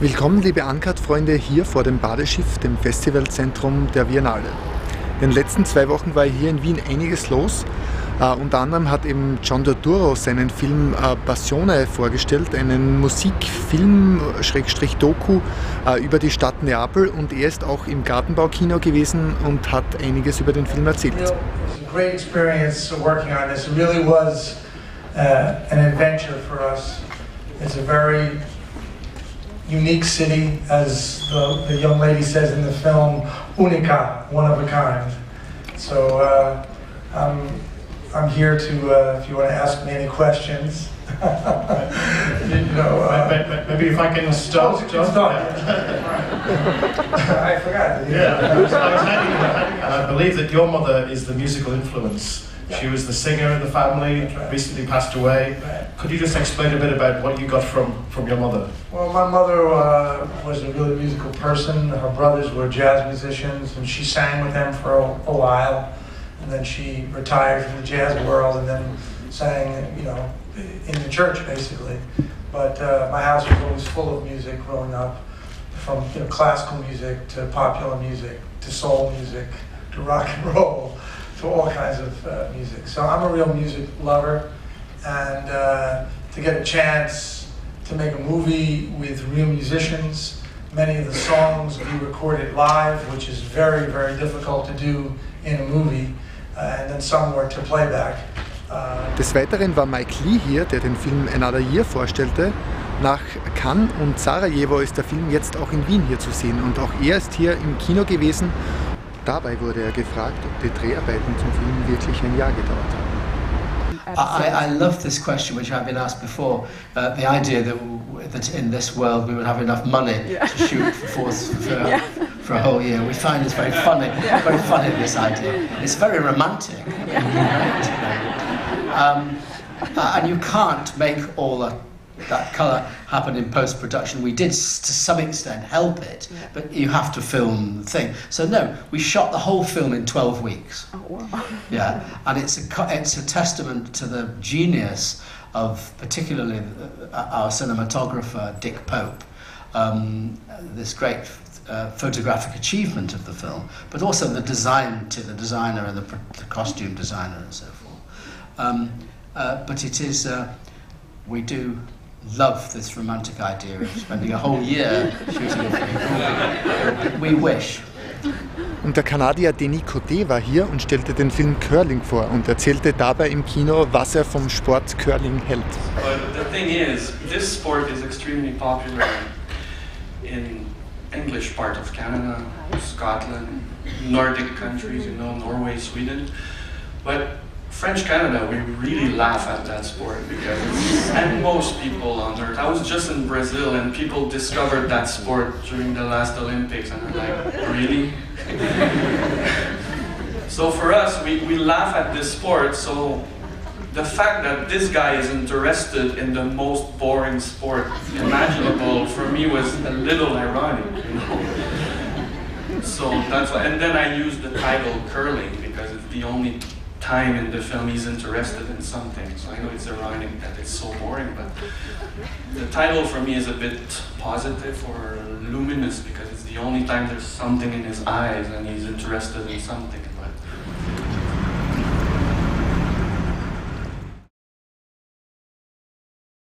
Willkommen, liebe Ankert-Freunde, hier vor dem Badeschiff, dem Festivalzentrum der Biennale. In den letzten zwei Wochen war hier in Wien einiges los. Uh, unter anderem hat eben John Doduro seinen Film uh, Passione vorgestellt, einen Musikfilm, Schrägstrich Doku uh, über die Stadt Neapel und er ist auch im Gartenbaukino gewesen und hat einiges über den Film erzählt. You know, it was a great experience working on this. It really was uh, an adventure for us. It's unique city, as the, the young lady says in the film, unica, one of a kind. So uh, I'm, I'm here to, uh, if you want to ask me any questions. you know, uh, maybe if I can start. Oh, can start. I forgot. Yeah, I, was, I, was having, I believe that your mother is the musical influence she was the singer in the family, recently passed away. Could you just explain a bit about what you got from, from your mother? Well, my mother uh, was a really musical person. Her brothers were jazz musicians, and she sang with them for a, a while. And then she retired from the jazz world and then sang, you know, in the church basically. But uh, my house was always full of music growing up, from you know, classical music to popular music to soul music to rock and roll to all kinds of uh, music. So I'm a real music lover, and uh, to get a chance to make a movie with real musicians, many of the songs we recorded live, which is very, very difficult to do in a movie, uh, and then some were to playback. Uh, Des Weiteren war Mike Lee hier, der den Film Another Year vorstellte. Nach Cannes und Sarajevo ist der Film jetzt auch in Wien hier zu sehen und auch er ist hier im Kino gewesen Dabei wurde er gefragt, ob die Dreharbeiten zum Film wirklich ein Jahr gedauert haben. I, I love this question, which I've been asked before. Uh, the idea that, that in this world we would have enough money yeah. to shoot for, for, yeah. for, a whole year. We find it's very funny, yeah. very funny, this idea. It's very romantic. Um, uh, and you can't make all the that colour happened in post production. We did to some extent help it, yeah. but you have to film the thing. So no, we shot the whole film in 12 weeks. Oh, wow. Yeah, and it's a it's a testament to the genius of particularly our cinematographer Dick Pope. Um, this great uh, photographic achievement of the film, but also the design to the designer and the, the costume designer and so forth. Um, uh, but it is, uh, we do love this romantic idea of spending a whole year shooting a film. We wish. Und der Kanadier Denis Coté war hier und stellte den Film Curling vor und erzählte dabei im Kino, was er vom Sport Curling hält. But the thing is, this sport is extremely popular in English part of Canada, Scotland, Nordic countries, you know, Norway, Sweden. But French Canada, we really laugh at that sport because, and most people on earth. I was just in Brazil and people discovered that sport during the last Olympics and they're like, really? so for us, we, we laugh at this sport, so the fact that this guy is interested in the most boring sport imaginable for me was a little ironic, you know. So that's why, and then I used the title curling because it's the only time in the film he's interested in something. So I know it's ironic that it's so boring, but the title for me is a bit positive or luminous because it's the only time there's something in his eyes and he's interested in something.